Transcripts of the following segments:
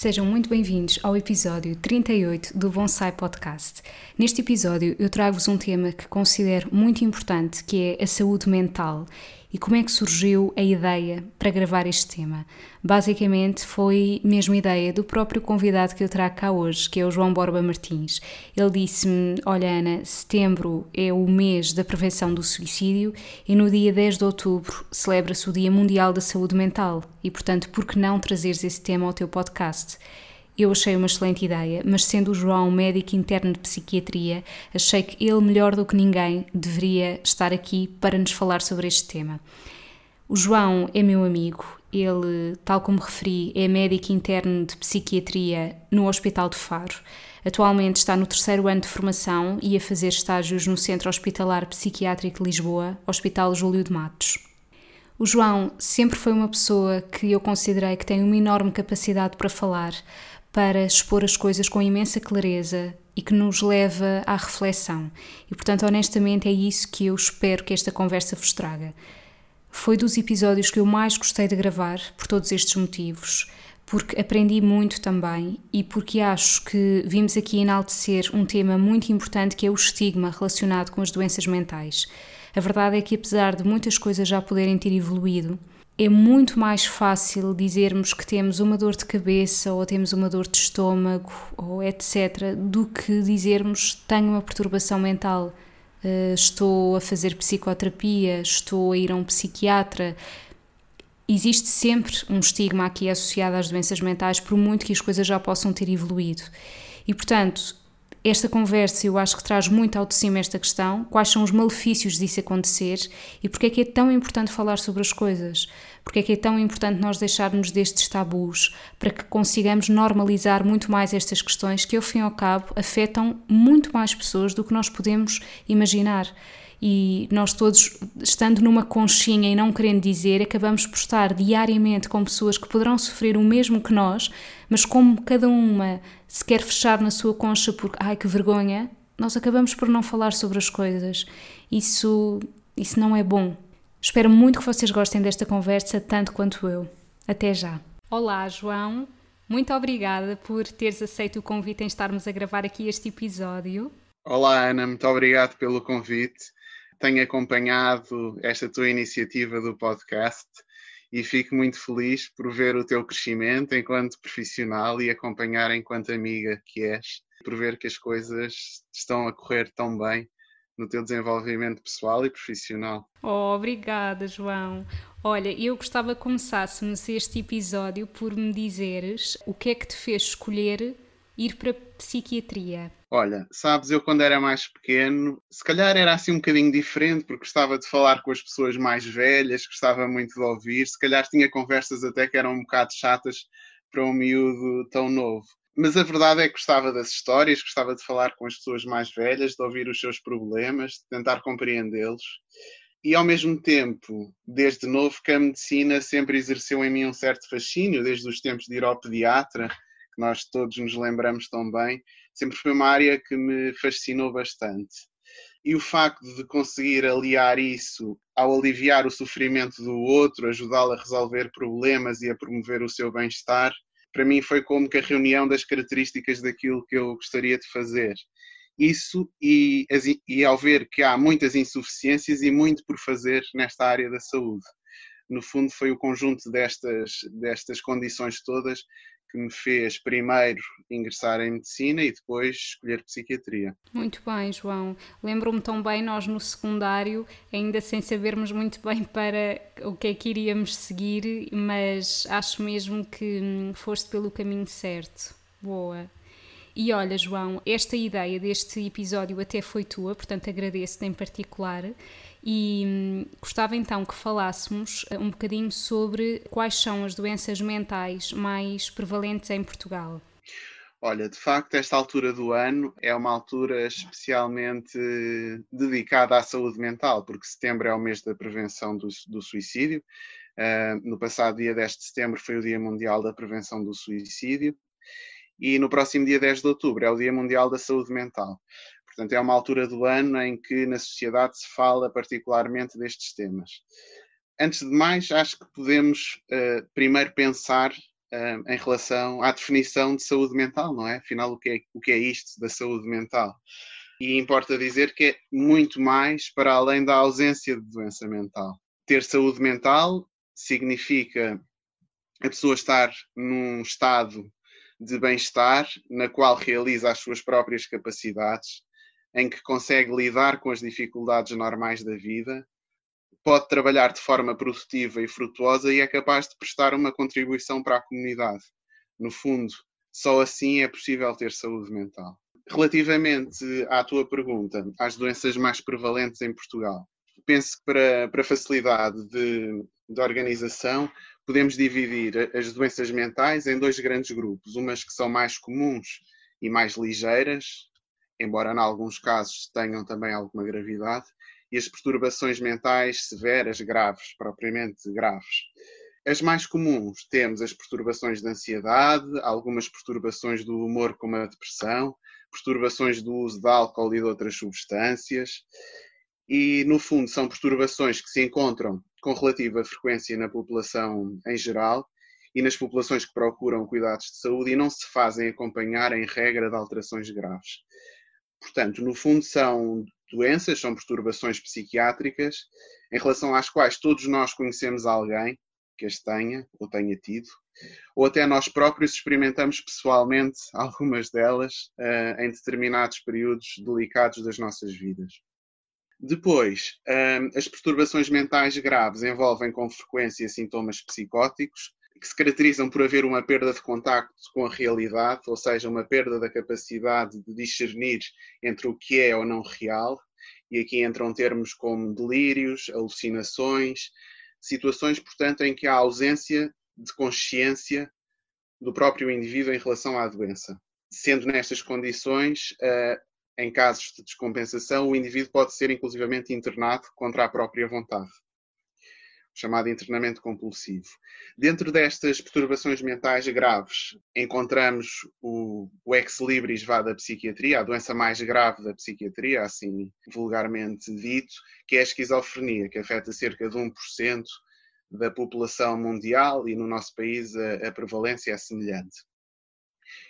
Sejam muito bem-vindos ao episódio 38 do Bonsai Podcast. Neste episódio eu trago-vos um tema que considero muito importante, que é a saúde mental e como é que surgiu a ideia para gravar este tema? Basicamente foi mesmo ideia do próprio convidado que eu trago cá hoje, que é o João Borba Martins. Ele disse-me: Olha, Ana, setembro é o mês da prevenção do suicídio e no dia 10 de outubro celebra-se o Dia Mundial da Saúde Mental e, portanto, por que não trazeres esse tema ao teu podcast? Eu achei uma excelente ideia, mas sendo o João médico interno de psiquiatria, achei que ele, melhor do que ninguém, deveria estar aqui para nos falar sobre este tema. O João é meu amigo, ele, tal como referi, é médico interno de psiquiatria no Hospital de Faro. Atualmente está no terceiro ano de formação e a fazer estágios no Centro Hospitalar Psiquiátrico de Lisboa, Hospital Júlio de Matos. O João sempre foi uma pessoa que eu considerei que tem uma enorme capacidade para falar, para expor as coisas com imensa clareza e que nos leva à reflexão. E, portanto, honestamente, é isso que eu espero que esta conversa vos traga. Foi dos episódios que eu mais gostei de gravar, por todos estes motivos, porque aprendi muito também e porque acho que vimos aqui enaltecer um tema muito importante que é o estigma relacionado com as doenças mentais. A verdade é que, apesar de muitas coisas já poderem ter evoluído, é muito mais fácil dizermos que temos uma dor de cabeça ou temos uma dor de estômago ou etc. do que dizermos tenho uma perturbação mental, uh, estou a fazer psicoterapia, estou a ir a um psiquiatra. Existe sempre um estigma aqui associado às doenças mentais, por muito que as coisas já possam ter evoluído. E portanto, esta conversa eu acho que traz muito ao de cima esta questão, quais são os malefícios disso acontecer e porque é que é tão importante falar sobre as coisas, porque é que é tão importante nós deixarmos destes tabus para que consigamos normalizar muito mais estas questões que ao fim e ao cabo afetam muito mais pessoas do que nós podemos imaginar e nós todos, estando numa conchinha e não querendo dizer, acabamos por estar diariamente com pessoas que poderão sofrer o mesmo que nós, mas como cada uma se quer fechar na sua concha porque, ai que vergonha, nós acabamos por não falar sobre as coisas. Isso, isso não é bom. Espero muito que vocês gostem desta conversa tanto quanto eu. Até já. Olá, João. Muito obrigada por teres aceito o convite em estarmos a gravar aqui este episódio. Olá, Ana. Muito obrigado pelo convite tenho acompanhado esta tua iniciativa do podcast e fico muito feliz por ver o teu crescimento enquanto profissional e acompanhar enquanto amiga que és, por ver que as coisas estão a correr tão bem no teu desenvolvimento pessoal e profissional. Oh, obrigada, João. Olha, eu gostava que começássemos este episódio por me dizeres o que é que te fez escolher ir para a psiquiatria. Olha, sabes, eu quando era mais pequeno, se calhar era assim um bocadinho diferente, porque gostava de falar com as pessoas mais velhas, gostava muito de ouvir, se calhar tinha conversas até que eram um bocado chatas para um miúdo tão novo. Mas a verdade é que gostava das histórias, gostava de falar com as pessoas mais velhas, de ouvir os seus problemas, de tentar compreendê-los. E ao mesmo tempo, desde novo, que a medicina sempre exerceu em mim um certo fascínio, desde os tempos de ir ao pediatra, que nós todos nos lembramos tão bem, sempre foi uma área que me fascinou bastante. E o facto de conseguir aliar isso ao aliviar o sofrimento do outro, ajudá-lo a resolver problemas e a promover o seu bem-estar, para mim foi como que a reunião das características daquilo que eu gostaria de fazer. Isso e, e ao ver que há muitas insuficiências e muito por fazer nesta área da saúde. No fundo, foi o conjunto destas, destas condições todas que me fez primeiro ingressar em medicina e depois escolher psiquiatria. Muito bem, João. Lembro-me tão bem nós no secundário, ainda sem sabermos muito bem para o que é que iríamos seguir, mas acho mesmo que hum, foste pelo caminho certo. Boa. E olha, João, esta ideia deste episódio até foi tua, portanto agradeço-te em particular. E hum, gostava então que falássemos eh, um bocadinho sobre quais são as doenças mentais mais prevalentes em Portugal. Olha, de facto, esta altura do ano é uma altura especialmente dedicada à saúde mental, porque setembro é o mês da prevenção do, do suicídio. Uh, no passado dia 10 de setembro foi o Dia Mundial da Prevenção do Suicídio e no próximo dia 10 de outubro é o Dia Mundial da Saúde Mental. Portanto, é uma altura do ano em que na sociedade se fala particularmente destes temas. Antes de mais, acho que podemos uh, primeiro pensar uh, em relação à definição de saúde mental, não é? Afinal, o que é, o que é isto da saúde mental? E importa dizer que é muito mais para além da ausência de doença mental. Ter saúde mental significa a pessoa estar num estado de bem-estar na qual realiza as suas próprias capacidades, em que consegue lidar com as dificuldades normais da vida, pode trabalhar de forma produtiva e frutuosa e é capaz de prestar uma contribuição para a comunidade. No fundo, só assim é possível ter saúde mental. Relativamente à tua pergunta, às doenças mais prevalentes em Portugal, penso que para, para facilidade de, de organização, podemos dividir as doenças mentais em dois grandes grupos, umas que são mais comuns e mais ligeiras, embora em alguns casos tenham também alguma gravidade, e as perturbações mentais severas, graves, propriamente graves. As mais comuns temos as perturbações de ansiedade, algumas perturbações do humor, como a depressão, perturbações do uso de álcool e de outras substâncias, e no fundo são perturbações que se encontram com relativa frequência na população em geral e nas populações que procuram cuidados de saúde e não se fazem acompanhar em regra de alterações graves. Portanto, no fundo, são doenças, são perturbações psiquiátricas em relação às quais todos nós conhecemos alguém que as tenha ou tenha tido, ou até nós próprios experimentamos pessoalmente algumas delas uh, em determinados períodos delicados das nossas vidas. Depois, uh, as perturbações mentais graves envolvem com frequência sintomas psicóticos, que se caracterizam por haver uma perda de contacto com a realidade, ou seja, uma perda da capacidade de discernir entre o que é ou não real, e aqui entram termos como delírios, alucinações, situações, portanto, em que há ausência de consciência do próprio indivíduo em relação à doença. Sendo nestas condições, eh, em casos de descompensação, o indivíduo pode ser inclusivamente internado contra a própria vontade chamado internamento compulsivo. Dentro destas perturbações mentais graves, encontramos o, o ex-libris vá da psiquiatria, a doença mais grave da psiquiatria, assim vulgarmente dito, que é a esquizofrenia, que afeta cerca de 1% da população mundial e no nosso país a, a prevalência é semelhante.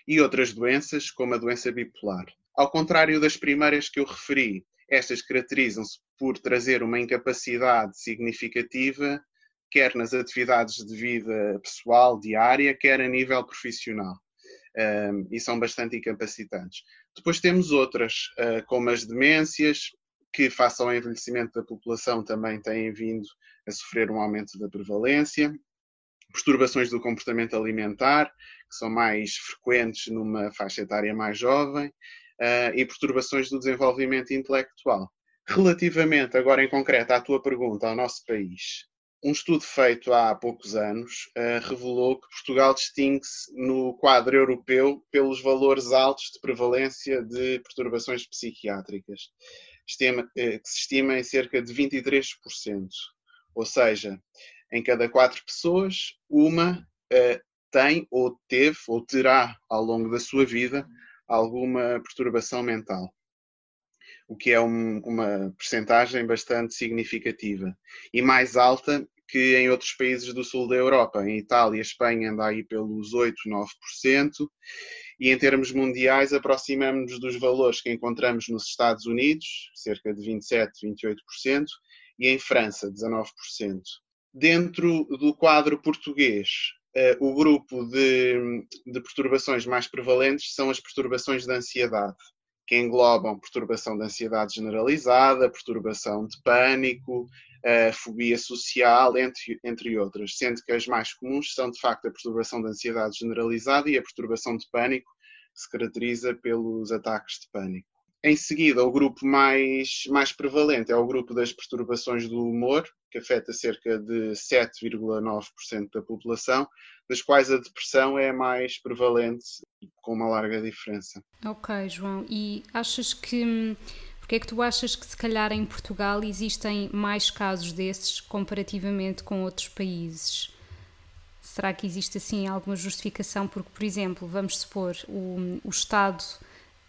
E outras doenças, como a doença bipolar. Ao contrário das primeiras que eu referi, estas caracterizam-se por trazer uma incapacidade significativa, quer nas atividades de vida pessoal, diária, quer a nível profissional. Um, e são bastante incapacitantes. Depois temos outras, uh, como as demências, que, face ao envelhecimento da população, também têm vindo a sofrer um aumento da prevalência. Perturbações do comportamento alimentar, que são mais frequentes numa faixa etária mais jovem uh, e perturbações do desenvolvimento intelectual. Relativamente, agora em concreto, à tua pergunta ao nosso país, um estudo feito há poucos anos uh, revelou que Portugal distingue-se no quadro europeu pelos valores altos de prevalência de perturbações psiquiátricas, estima, uh, que se estima em cerca de 23%. Ou seja, em cada quatro pessoas, uma uh, tem ou teve ou terá ao longo da sua vida alguma perturbação mental, o que é um, uma percentagem bastante significativa e mais alta que em outros países do sul da Europa. Em Itália, Espanha anda aí pelos 8, 9%, e em termos mundiais aproximamos-nos dos valores que encontramos nos Estados Unidos, cerca de 27, 28%, e em França, 19%. Dentro do quadro português, o grupo de, de perturbações mais prevalentes são as perturbações de ansiedade, que englobam perturbação de ansiedade generalizada, perturbação de pânico, a fobia social, entre, entre outras, sendo que as mais comuns são de facto a perturbação de ansiedade generalizada e a perturbação de pânico, que se caracteriza pelos ataques de pânico. Em seguida, o grupo mais, mais prevalente é o grupo das perturbações do humor, que afeta cerca de 7,9% da população, das quais a depressão é a mais prevalente, com uma larga diferença. Ok, João. E achas que. Porque é que tu achas que, se calhar, em Portugal existem mais casos desses comparativamente com outros países? Será que existe, assim, alguma justificação? Porque, por exemplo, vamos supor, o, o Estado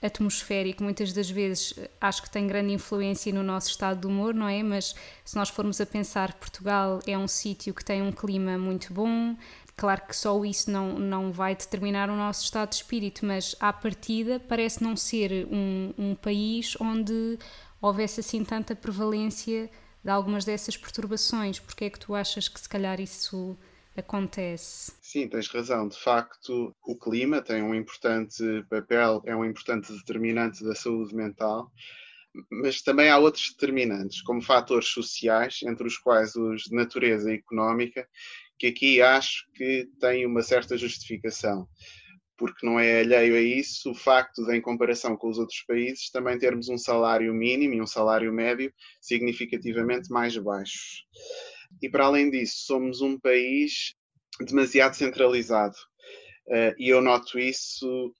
atmosférico muitas das vezes eh, acho que tem grande influência no nosso estado de humor, não é? Mas se nós formos a pensar, Portugal é um sítio que tem um clima muito bom, claro que só isso não, não vai determinar o nosso estado de espírito, mas à partida parece não ser um, um país onde houvesse assim tanta prevalência de algumas dessas perturbações. Porque é que tu achas que se calhar isso acontece. Sim, tens razão. De facto, o clima tem um importante papel, é um importante determinante da saúde mental, mas também há outros determinantes, como fatores sociais, entre os quais os de natureza económica, que aqui acho que têm uma certa justificação. Porque não é alheio a isso o facto de, em comparação com os outros países, também termos um salário mínimo e um salário médio significativamente mais baixos. E para além disso, somos um país demasiado centralizado. Uh, e eu noto isso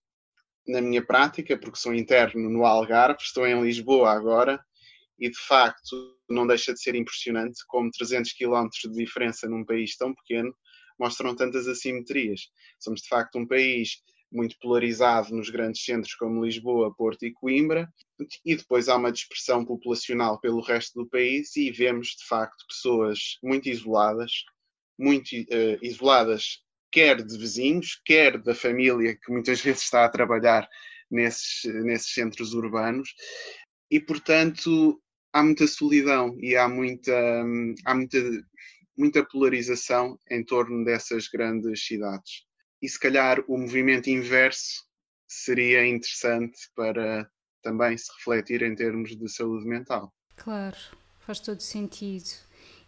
na minha prática, porque sou interno no Algarve, estou em Lisboa agora, e de facto não deixa de ser impressionante como 300 km de diferença num país tão pequeno mostram tantas assimetrias. Somos de facto um país muito polarizado nos grandes centros como Lisboa, Porto e Coimbra, e depois há uma dispersão populacional pelo resto do país e vemos de facto pessoas muito isoladas, muito uh, isoladas, quer de vizinhos, quer da família que muitas vezes está a trabalhar nesses, nesses centros urbanos, e portanto há muita solidão e há muita, há muita, muita polarização em torno dessas grandes cidades e se calhar o movimento inverso seria interessante para também se refletir em termos de saúde mental. Claro, faz todo sentido.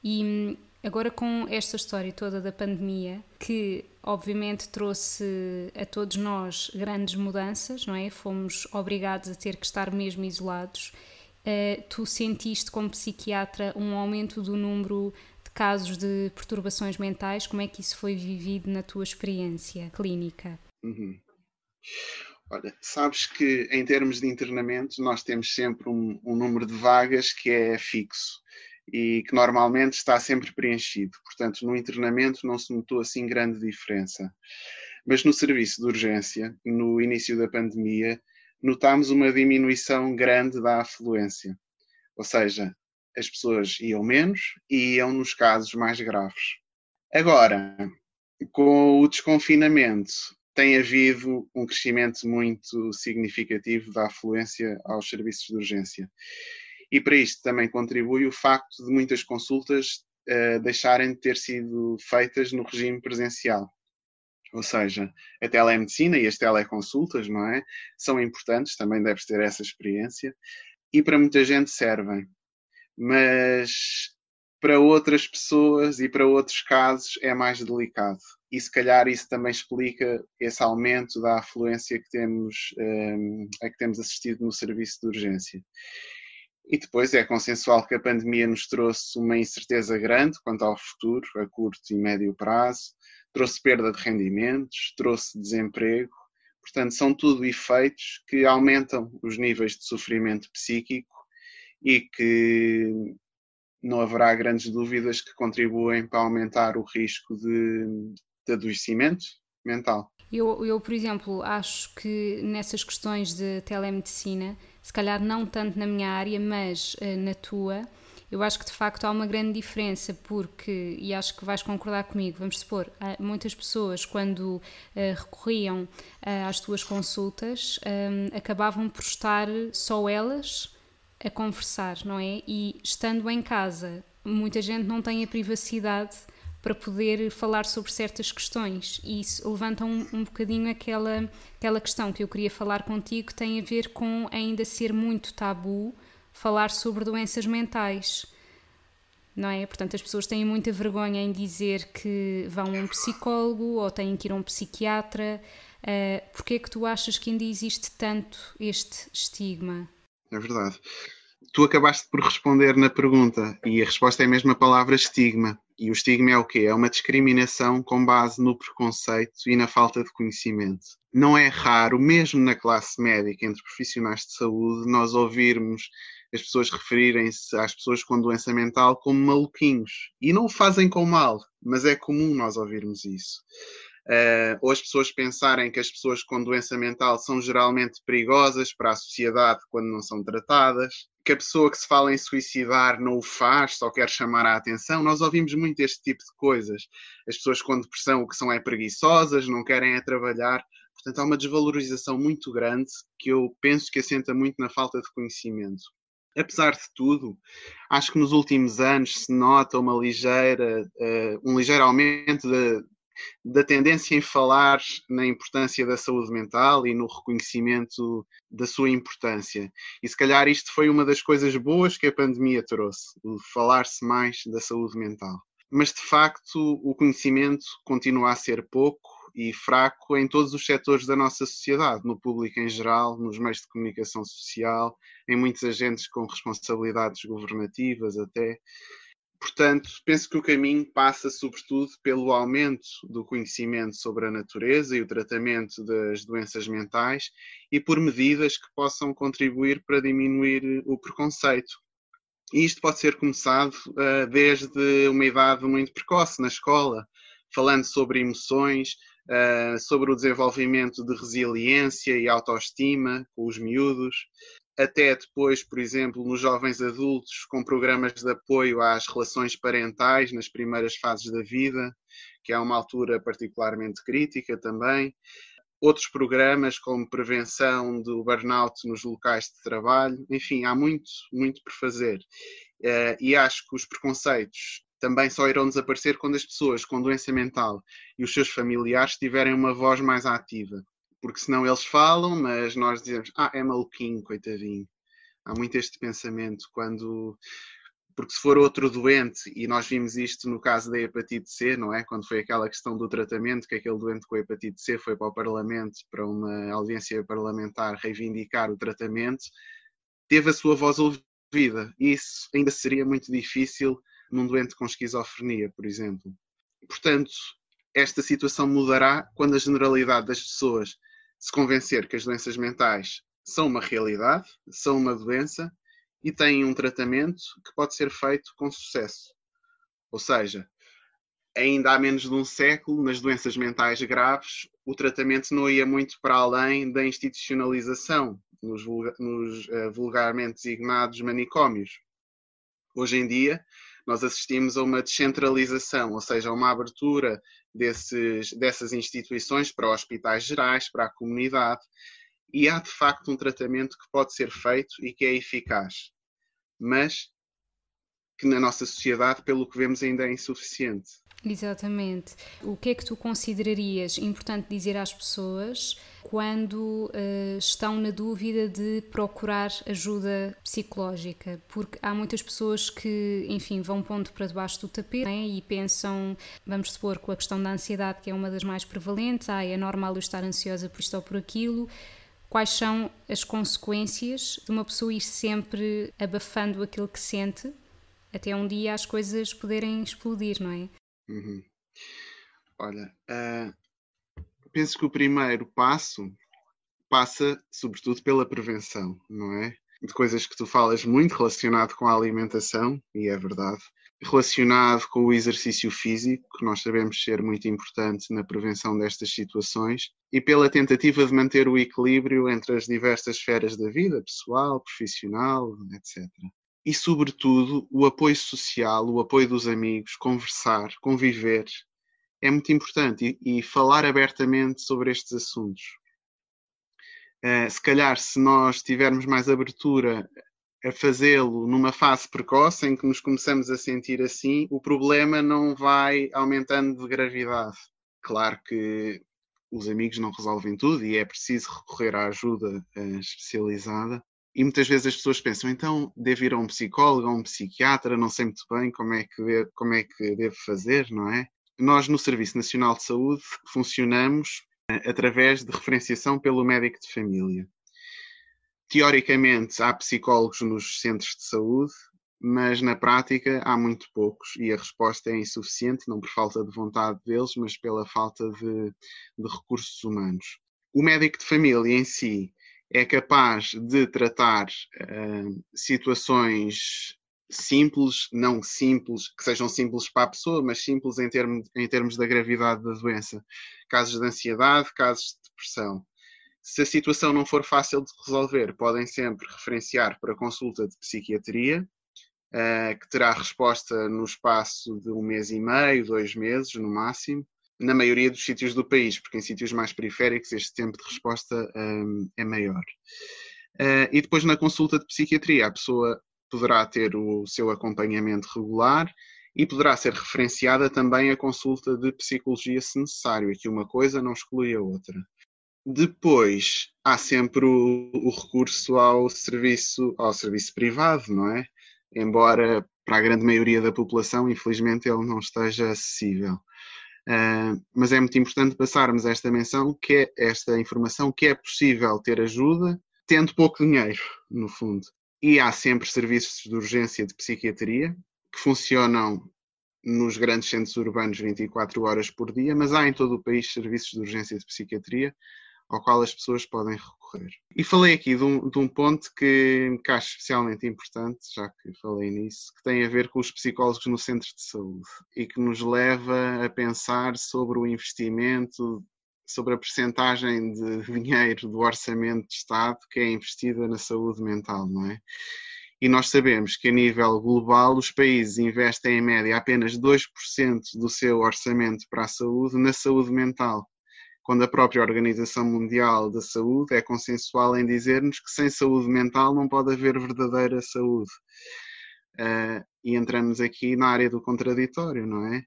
E hum, agora com esta história toda da pandemia, que obviamente trouxe a todos nós grandes mudanças, não é? Fomos obrigados a ter que estar mesmo isolados. Uh, tu sentiste como psiquiatra um aumento do número casos de perturbações mentais, como é que isso foi vivido na tua experiência clínica? Uhum. Olha, sabes que em termos de internamento nós temos sempre um, um, número de vagas que é fixo e que normalmente está sempre preenchido. Portanto, no internamento não se notou assim grande diferença. Mas no serviço de urgência, no início da pandemia, notámos uma diminuição grande da afluência. Ou seja, as pessoas iam menos e iam nos casos mais graves. Agora, com o desconfinamento, tem havido um crescimento muito significativo da afluência aos serviços de urgência. E para isto também contribui o facto de muitas consultas uh, deixarem de ter sido feitas no regime presencial. Ou seja, a telemedicina e as teleconsultas, não é? São importantes, também deves ter essa experiência, e para muita gente servem mas para outras pessoas e para outros casos é mais delicado. E se calhar isso também explica esse aumento da afluência que temos, um, a que temos assistido no serviço de urgência. E depois é consensual que a pandemia nos trouxe uma incerteza grande quanto ao futuro, a curto e médio prazo, trouxe perda de rendimentos, trouxe desemprego. Portanto, são tudo efeitos que aumentam os níveis de sofrimento psíquico e que não haverá grandes dúvidas que contribuem para aumentar o risco de, de adoecimento mental. Eu, eu, por exemplo, acho que nessas questões de telemedicina, se calhar não tanto na minha área, mas uh, na tua, eu acho que de facto há uma grande diferença, porque, e acho que vais concordar comigo, vamos supor, muitas pessoas quando uh, recorriam uh, às tuas consultas um, acabavam por estar só elas a conversar, não é? E estando em casa, muita gente não tem a privacidade para poder falar sobre certas questões e isso levanta um, um bocadinho aquela, aquela questão que eu queria falar contigo que tem a ver com ainda ser muito tabu falar sobre doenças mentais. não é? Portanto, as pessoas têm muita vergonha em dizer que vão a um psicólogo ou têm que ir a um psiquiatra. Uh, Porquê é que tu achas que ainda existe tanto este estigma? É verdade. Tu acabaste por responder na pergunta e a resposta é a mesma palavra estigma. E o estigma é o quê? É uma discriminação com base no preconceito e na falta de conhecimento. Não é raro, mesmo na classe médica, entre profissionais de saúde, nós ouvirmos as pessoas referirem-se às pessoas com doença mental como maluquinhos. E não o fazem com mal, mas é comum nós ouvirmos isso. Uh, ou as pessoas pensarem que as pessoas com doença mental são geralmente perigosas para a sociedade quando não são tratadas, que a pessoa que se fala em suicidar não o faz, só quer chamar a atenção. Nós ouvimos muito este tipo de coisas. As pessoas com depressão o que são é preguiçosas, não querem é trabalhar. Portanto, há uma desvalorização muito grande que eu penso que assenta muito na falta de conhecimento. Apesar de tudo, acho que nos últimos anos se nota uma ligeira, uh, um ligeiro aumento da, da tendência em falar na importância da saúde mental e no reconhecimento da sua importância. E se calhar isto foi uma das coisas boas que a pandemia trouxe, falar-se mais da saúde mental. Mas de facto o conhecimento continua a ser pouco e fraco em todos os setores da nossa sociedade, no público em geral, nos meios de comunicação social, em muitos agentes com responsabilidades governativas até. Portanto, penso que o caminho passa, sobretudo, pelo aumento do conhecimento sobre a natureza e o tratamento das doenças mentais e por medidas que possam contribuir para diminuir o preconceito. E isto pode ser começado uh, desde uma idade muito precoce, na escola, falando sobre emoções, uh, sobre o desenvolvimento de resiliência e autoestima com os miúdos, até depois, por exemplo, nos jovens adultos, com programas de apoio às relações parentais nas primeiras fases da vida, que é uma altura particularmente crítica também. Outros programas como prevenção do burnout nos locais de trabalho, enfim, há muito, muito por fazer. Eh, e acho que os preconceitos também só irão desaparecer quando as pessoas com doença mental e os seus familiares tiverem uma voz mais ativa porque senão eles falam, mas nós dizemos, ah, é maluquinho, coitadinho. Há muito este pensamento quando. Porque se for outro doente, e nós vimos isto no caso da hepatite C, não é? Quando foi aquela questão do tratamento, que aquele doente com hepatite C foi para o Parlamento, para uma audiência parlamentar reivindicar o tratamento, teve a sua voz ouvida. Isso ainda seria muito difícil num doente com esquizofrenia, por exemplo. Portanto, esta situação mudará quando a generalidade das pessoas se convencer que as doenças mentais são uma realidade, são uma doença e têm um tratamento que pode ser feito com sucesso. Ou seja, ainda há menos de um século, nas doenças mentais graves, o tratamento não ia muito para além da institucionalização, nos, nos uh, vulgarmente designados manicômios. Hoje em dia, nós assistimos a uma descentralização, ou seja, a uma abertura desses, dessas instituições para hospitais gerais, para a comunidade, e há de facto um tratamento que pode ser feito e que é eficaz, mas que na nossa sociedade, pelo que vemos, ainda é insuficiente. Exatamente. O que é que tu considerarias importante dizer às pessoas quando uh, estão na dúvida de procurar ajuda psicológica? Porque há muitas pessoas que, enfim, vão pondo para debaixo do tapete né, e pensam, vamos supor, com a questão da ansiedade, que é uma das mais prevalentes, ah, é normal eu estar ansiosa por isto ou por aquilo. Quais são as consequências de uma pessoa ir sempre abafando aquilo que sente até um dia as coisas poderem explodir, não é? Uhum. Olha, uh, penso que o primeiro passo passa, sobretudo, pela prevenção, não é? De coisas que tu falas muito relacionado com a alimentação, e é verdade, relacionado com o exercício físico, que nós sabemos ser muito importante na prevenção destas situações, e pela tentativa de manter o equilíbrio entre as diversas esferas da vida, pessoal, profissional, etc e, sobretudo, o apoio social, o apoio dos amigos, conversar, conviver, é muito importante e, e falar abertamente sobre estes assuntos. Uh, se calhar, se nós tivermos mais abertura a fazê-lo numa fase precoce em que nos começamos a sentir assim, o problema não vai aumentando de gravidade. Claro que os amigos não resolvem tudo e é preciso recorrer à ajuda uh, especializada, E muitas vezes as pessoas pensam, então devo ir a um psicólogo, a um psiquiatra, não sei muito bem como é que como é que devo fazer, não é? Nós no Serviço Nacional de Saúde funcionamos eh, através de referenciação pelo médico de família. Teoricamente há psicólogos nos centros de saúde, mas na prática há muito poucos e a resposta é insuficiente, não por falta de vontade deles, mas pela falta de, de recursos humanos. O médico de família em si é capaz de tratar uh, situações simples, não simples, que sejam simples para a pessoa, mas simples em, termo, em termos da gravidade da doença. Casos de ansiedade, casos de depressão. Se a situação não for fácil de resolver, podem sempre referenciar para consulta de psiquiatria, uh, que terá resposta no espaço de um mês e meio, dois meses no máximo na maioria dos sítios do país, porque em sítios mais periféricos este tempo de resposta um, é maior. Uh, e depois na consulta de psiquiatria, a pessoa poderá ter o seu acompanhamento regular e poderá ser referenciada também a consulta de psicologia se necessário. Aqui uma coisa não exclui a outra. Depois há sempre o, o recurso ao serviço, ao serviço privado, não é? Embora para a grande maioria da população, infelizmente, ele não esteja acessível. Uh, mas é muito importante passarmos esta menção, que é esta informação, que é possível ter ajuda tendo pouco dinheiro, no fundo. E há sempre serviços de urgência de psiquiatria que funcionam nos grandes centros urbanos 24 horas por dia, mas há em todo o país serviços de urgência de psiquiatria ao qual as pessoas podem recorrer. E falei aqui de um, de um ponto que, que acho especialmente importante, já que falei nisso, que tem a ver com os psicólogos no centro de saúde e que nos leva a pensar sobre o investimento, sobre a percentagem de dinheiro do orçamento de Estado que é investida na saúde mental, não é? E nós sabemos que a nível global os países investem em média apenas 2% do seu orçamento para a saúde na saúde mental quando a própria Organização Mundial da Saúde é consensual em dizer-nos que sem saúde mental não pode haver verdadeira saúde. Uh, e entramos aqui na área do contraditório, não é?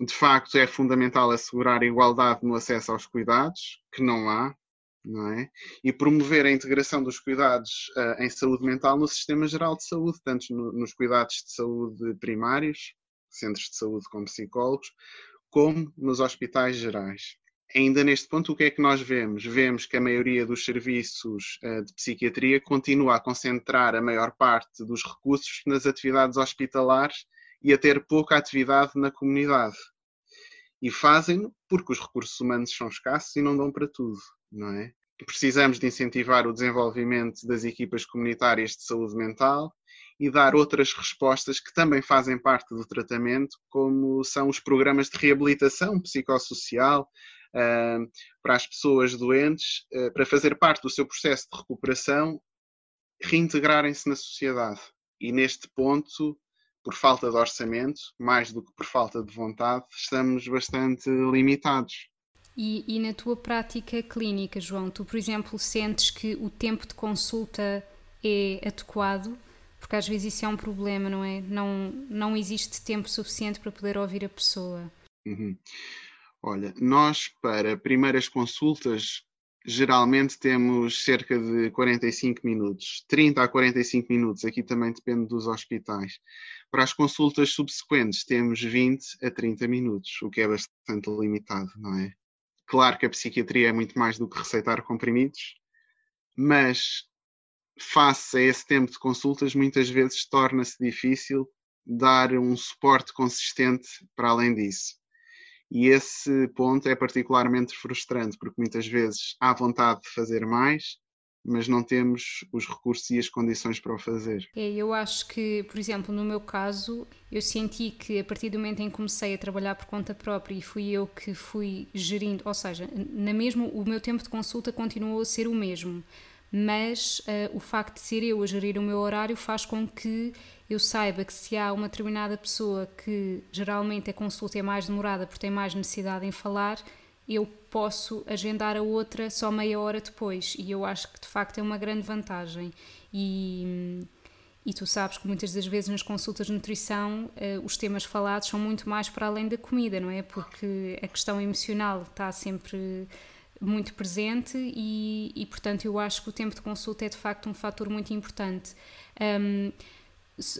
De facto, é fundamental assegurar a igualdade no acesso aos cuidados, que não há, não é? E promover a integração dos cuidados uh, em saúde mental no sistema geral de saúde, tanto no, nos cuidados de saúde primários, centros de saúde com psicólogos, como nos hospitais gerais ainda neste ponto, o que é que nós vemos? Vemos que a maioria dos serviços uh, de psiquiatria continua a concentrar a maior parte dos recursos nas atividades hospitalares e a ter pouca atividade na comunidade. E fazem porque os recursos humanos são escassos e não dão para tudo, não é? Precisamos de incentivar o desenvolvimento das equipas comunitárias de saúde mental e dar outras respostas que também fazem parte do tratamento, como são os programas de reabilitação psicossocial, para as pessoas doentes, uh, para fazer parte do seu processo de recuperação, reintegrarem-se na sociedade. E neste ponto, por falta de orçamento, mais do que por falta de vontade, estamos bastante limitados. E, e, na tua prática clínica, João, tu, por exemplo, sentes que o tempo de consulta é adequado? Porque às vezes isso é um problema, não é? Não, não existe tempo suficiente para poder ouvir a pessoa. Uhum. Olha, nós para primeiras consultas geralmente temos cerca de 45 minutos, 30 a 45 minutos, aqui também depende dos hospitais. Para as consultas subsequentes temos 20 a 30 minutos, o que é bastante limitado, não é? Claro que a psiquiatria é muito mais do que receitar comprimidos, mas face a esse tempo de consultas, muitas vezes torna-se difícil dar um suporte consistente para além disso. E esse ponto é particularmente frustrante, porque muitas vezes há vontade de fazer mais, mas não temos os recursos e as condições para o fazer. É, eu acho que, por exemplo, no meu caso, eu senti que a partir do momento em que comecei a trabalhar por conta própria e fui eu que fui gerindo, ou seja, na mesmo o meu tempo de consulta continuou a ser o mesmo, mas uh, o facto de ser eu a gerir o meu horário faz com que eu saiba que se há uma determinada pessoa que geralmente a consulta é mais demorada porque tem mais necessidade em falar, eu posso agendar a outra só meia hora depois. E eu acho que de facto é uma grande vantagem. E, e tu sabes que muitas das vezes nas consultas de nutrição uh, os temas falados são muito mais para além da comida, não é? Porque a questão emocional está sempre muito presente e, e, portanto, eu acho que o tempo de consulta é de facto um fator muito importante. Um,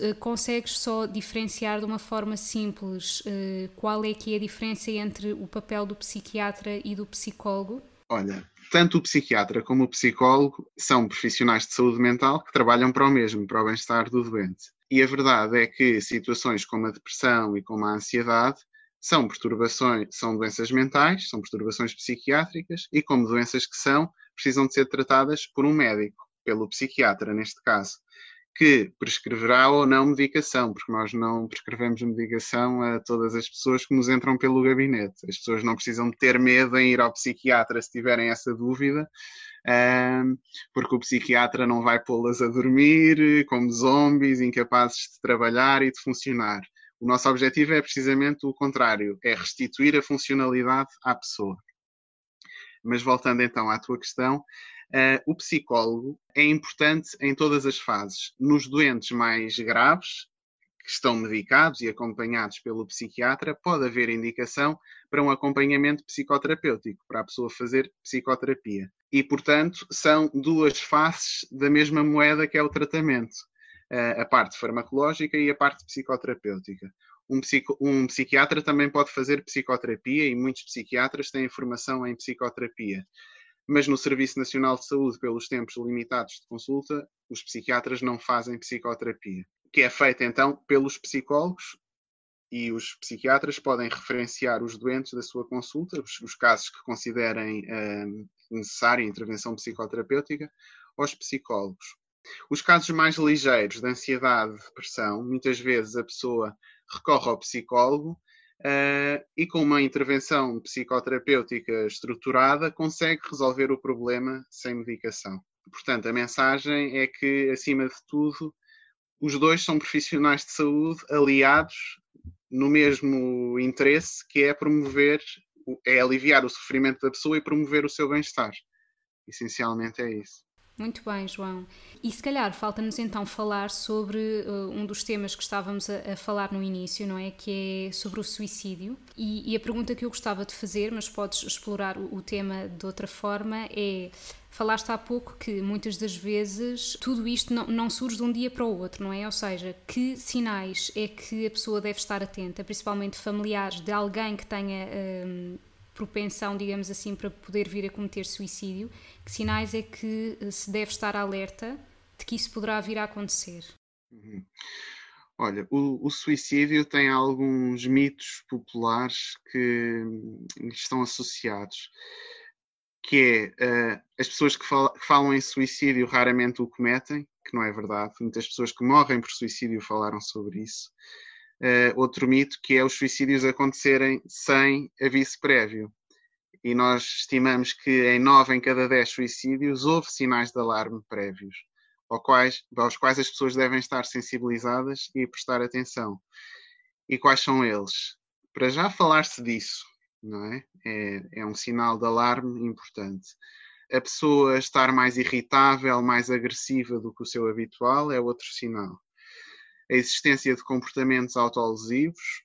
eh, consegues só diferenciar de uma forma simples uh, qual é que é a diferença entre o papel do psiquiatra e do psicólogo? Olha, tanto o psiquiatra como o psicólogo são profissionais de saúde mental que trabalham para o mesmo, para o bem-estar do doente. E a verdade é que situações como a depressão e como a ansiedade são perturbações, são doenças mentais, são perturbações psiquiátricas e como doenças que são, precisam de ser tratadas por um médico, pelo psiquiatra neste caso que prescreverá ou não medicação, porque nós não prescrevemos medicação a todas as pessoas que nos entram pelo gabinete. As pessoas não precisam ter medo em ir ao psiquiatra se tiverem essa dúvida, porque o psiquiatra não vai pô-las a dormir como zombies, incapazes de trabalhar e de funcionar. O nosso objetivo é precisamente o contrário, é restituir a funcionalidade à pessoa. Mas voltando então à tua questão, Uh, o psicólogo é importante em todas as fases. Nos doentes mais graves, que estão medicados e acompanhados pelo psiquiatra, pode haver indicação para um acompanhamento psicoterapêutico, para a pessoa fazer psicoterapia. E, portanto, são duas faces da mesma moeda que é o tratamento. Uh, a parte farmacológica e a parte psicoterapêutica. Um, psico, um, psiquiatra também pode fazer psicoterapia e muitos psiquiatras têm formação em psicoterapia mas no Serviço Nacional de Saúde, pelos tempos limitados de consulta, os psiquiatras não fazem psicoterapia, que é feita então pelos psicólogos e os psiquiatras podem referenciar os doentes da sua consulta, os, os casos que considerem hum, necessária intervenção psicoterapêutica, aos psicólogos. Os casos mais ligeiros de ansiedade, depressão, muitas vezes a pessoa recorre ao psicólogo uh, e com uma intervenção psicoterapêutica estruturada consegue resolver o problema sem medicação. Portanto, a mensagem é que, acima de tudo, os dois são profissionais de saúde aliados no mesmo interesse, que é promover, é aliviar o sofrimento da pessoa e promover o seu bem-estar. Essencialmente é isso. Muito bem, João. E se calhar falta-nos então falar sobre uh, um dos temas que estávamos a, a, falar no início, não é? Que é sobre o suicídio. E, e, a pergunta que eu gostava de fazer, mas podes explorar o, o tema de outra forma, é. Falaste há pouco que muitas das vezes tudo isto não, não, surge de um dia para o outro, não é? Ou seja, que sinais é que a pessoa deve estar atenta, principalmente familiares de alguém que tenha hum, propensão, digamos assim, para poder vir a cometer suicídio, que sinais é que eh, se deve estar alerta de que isso poderá vir a acontecer? Uhum. Olha, o, o, suicídio tem alguns mitos populares que estão associados, que é uh, as pessoas que, fal que, falam em suicídio raramente o cometem, que não é verdade. Muitas pessoas que morrem por suicídio falaram sobre isso uh, outro mito, que é os suicídios acontecerem sem aviso prévio. E nós estimamos que em 9 em cada 10 suicídios houve sinais de alarme prévios, aos quais, aos quais as pessoas devem estar sensibilizadas e prestar atenção. E quais são eles? Para já falar-se disso, não é? é? É um sinal de alarme importante. A pessoa estar mais irritável, mais agressiva do que o seu habitual é outro sinal a existência de comportamentos autolesivos,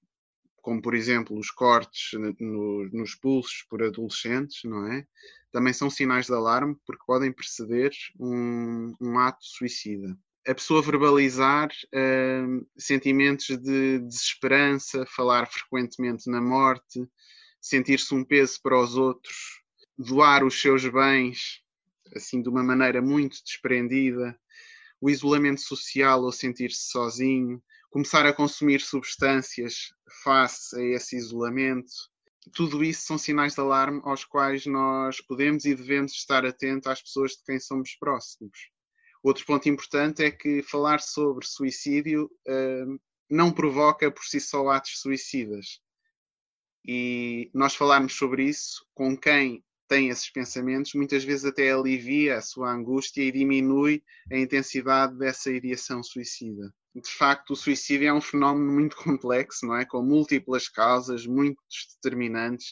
como por exemplo os cortes no, nos pulsos por adolescentes, não é? Também são sinais de alarme porque podem preceder um, um ato suicida. A pessoa verbalizar uh, sentimentos de desesperança, falar frequentemente na morte, sentir-se um peso para os outros, doar os seus bens assim de uma maneira muito desprendida, o isolamento social ou sentir-se sozinho, começar a consumir substâncias face a esse isolamento. Tudo isso são sinais de alarme aos quais nós podemos e devemos estar atentos às pessoas de quem somos próximos. Outro ponto importante é que falar sobre suicídio uh, não provoca por si só atos suicidas. E nós falarmos sobre isso com quem tem esses pensamentos, muitas vezes até alivia a sua angústia e diminui a intensidade dessa ideação suicida. De facto, o suicídio é um fenómeno muito complexo, não é? Com múltiplas causas, muitos determinantes,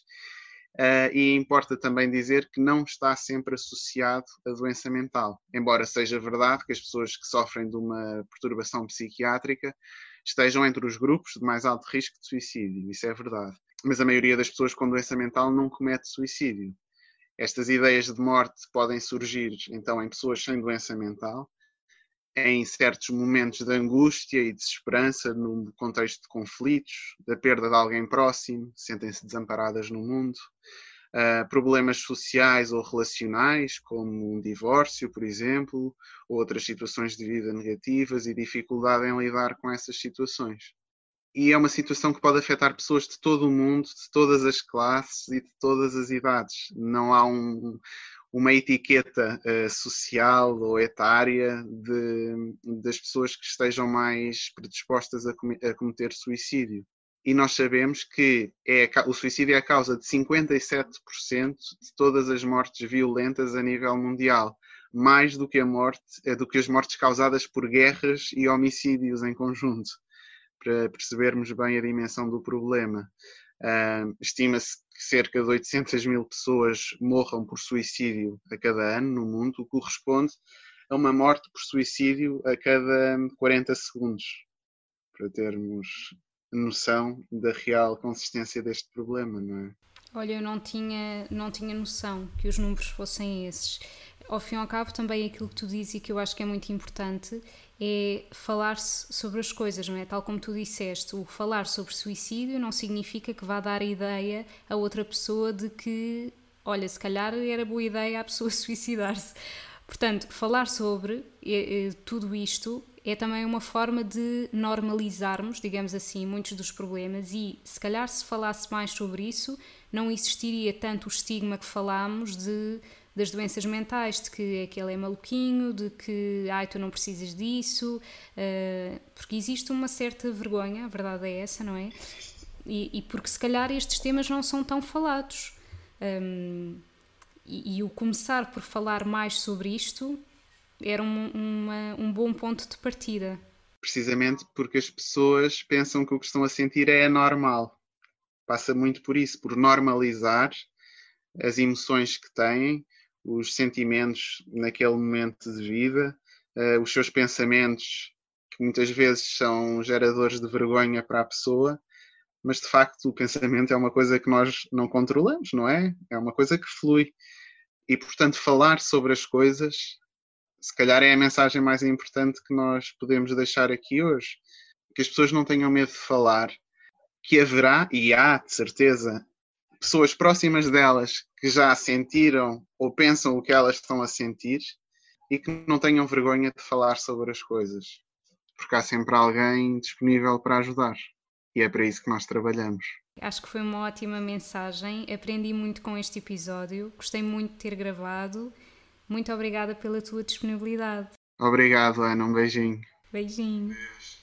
uh, e importa também dizer que não está sempre associado à doença mental. Embora seja verdade que as pessoas que sofrem de uma perturbação psiquiátrica estejam entre os grupos de mais alto risco de suicídio, isso é verdade. Mas a maioria das pessoas com doença mental não comete suicídio Estas ideias de morte podem surgir então em pessoas sem doença mental, em certos momentos de angústia e desesperança, no contexto de conflitos, da perda de alguém próximo, sentem-se desamparadas no mundo, uh, problemas sociais ou relacionais, como um divórcio, por exemplo, ou outras situações de vida negativas e dificuldade em lidar com essas situações. E é uma situação que pode afetar pessoas de todo o mundo, de todas as classes e de todas as idades. Não há um, uma etiqueta uh, social ou etária de, das pessoas que estejam mais predispostas a, com, a cometer suicídio. E nós sabemos que é o suicídio é a causa de 57% de todas as mortes violentas a nível mundial, mais do que, a morte, eh, do que as mortes causadas por guerras e homicídios em conjunto, para percebermos bem a dimensão do problema. Uh, Estima-se que cerca de 800 mil pessoas morram por suicídio a cada ano no mundo, o que corresponde a uma morte por suicídio a cada 40 segundos, para termos noção da real consistência deste problema, não é? Olha, eu não tinha, não tinha noção que os números fossem esses. Ao fim e ao cabo, também aquilo que tu dizes e que eu acho que é muito importante é falar-se sobre as coisas, não é? Tal como tu disseste, o falar sobre suicídio não significa que vá dar a ideia a outra pessoa de que, olha, se calhar era boa ideia a pessoa suicidar-se. Portanto, falar sobre eh, eh, tudo isto é também uma forma de normalizarmos, digamos assim, muitos dos problemas e se calhar se falasse mais sobre isso, não existiria tanto o estigma que falámos de das doenças mentais, de que aquele é maluquinho, de que ai, tu não precisas disso, uh, porque existe uma certa vergonha, a verdade é essa, não é? E, e porque se calhar estes temas não são tão falados. Um, e, e, o começar por falar mais sobre isto era um, uma, um bom ponto de partida. Precisamente porque as pessoas pensam que o que estão a sentir é normal. Passa muito por isso, por normalizar as emoções que têm, os sentimentos naquele momento de vida, uh, os seus pensamentos, que muitas vezes são geradores de vergonha para a pessoa, mas de facto o pensamento é uma coisa que nós não controlamos, não é? É uma coisa que flui. E portanto, falar sobre as coisas se calhar é a mensagem mais importante que nós podemos deixar aqui hoje. Que as pessoas não tenham medo de falar, que haverá, e há, de certeza, pessoas próximas delas que já sentiram ou pensam o que elas estão a sentir e que não tenham vergonha de falar sobre as coisas. Porque há sempre alguém disponível para ajudar. E é para isso que nós trabalhamos. Acho que foi uma ótima mensagem. Aprendi muito com este episódio. Gostei muito de ter gravado muito obrigada pela tua disponibilidade. Obrigado, Ana. Um beijinho. Beijinho. Beijo.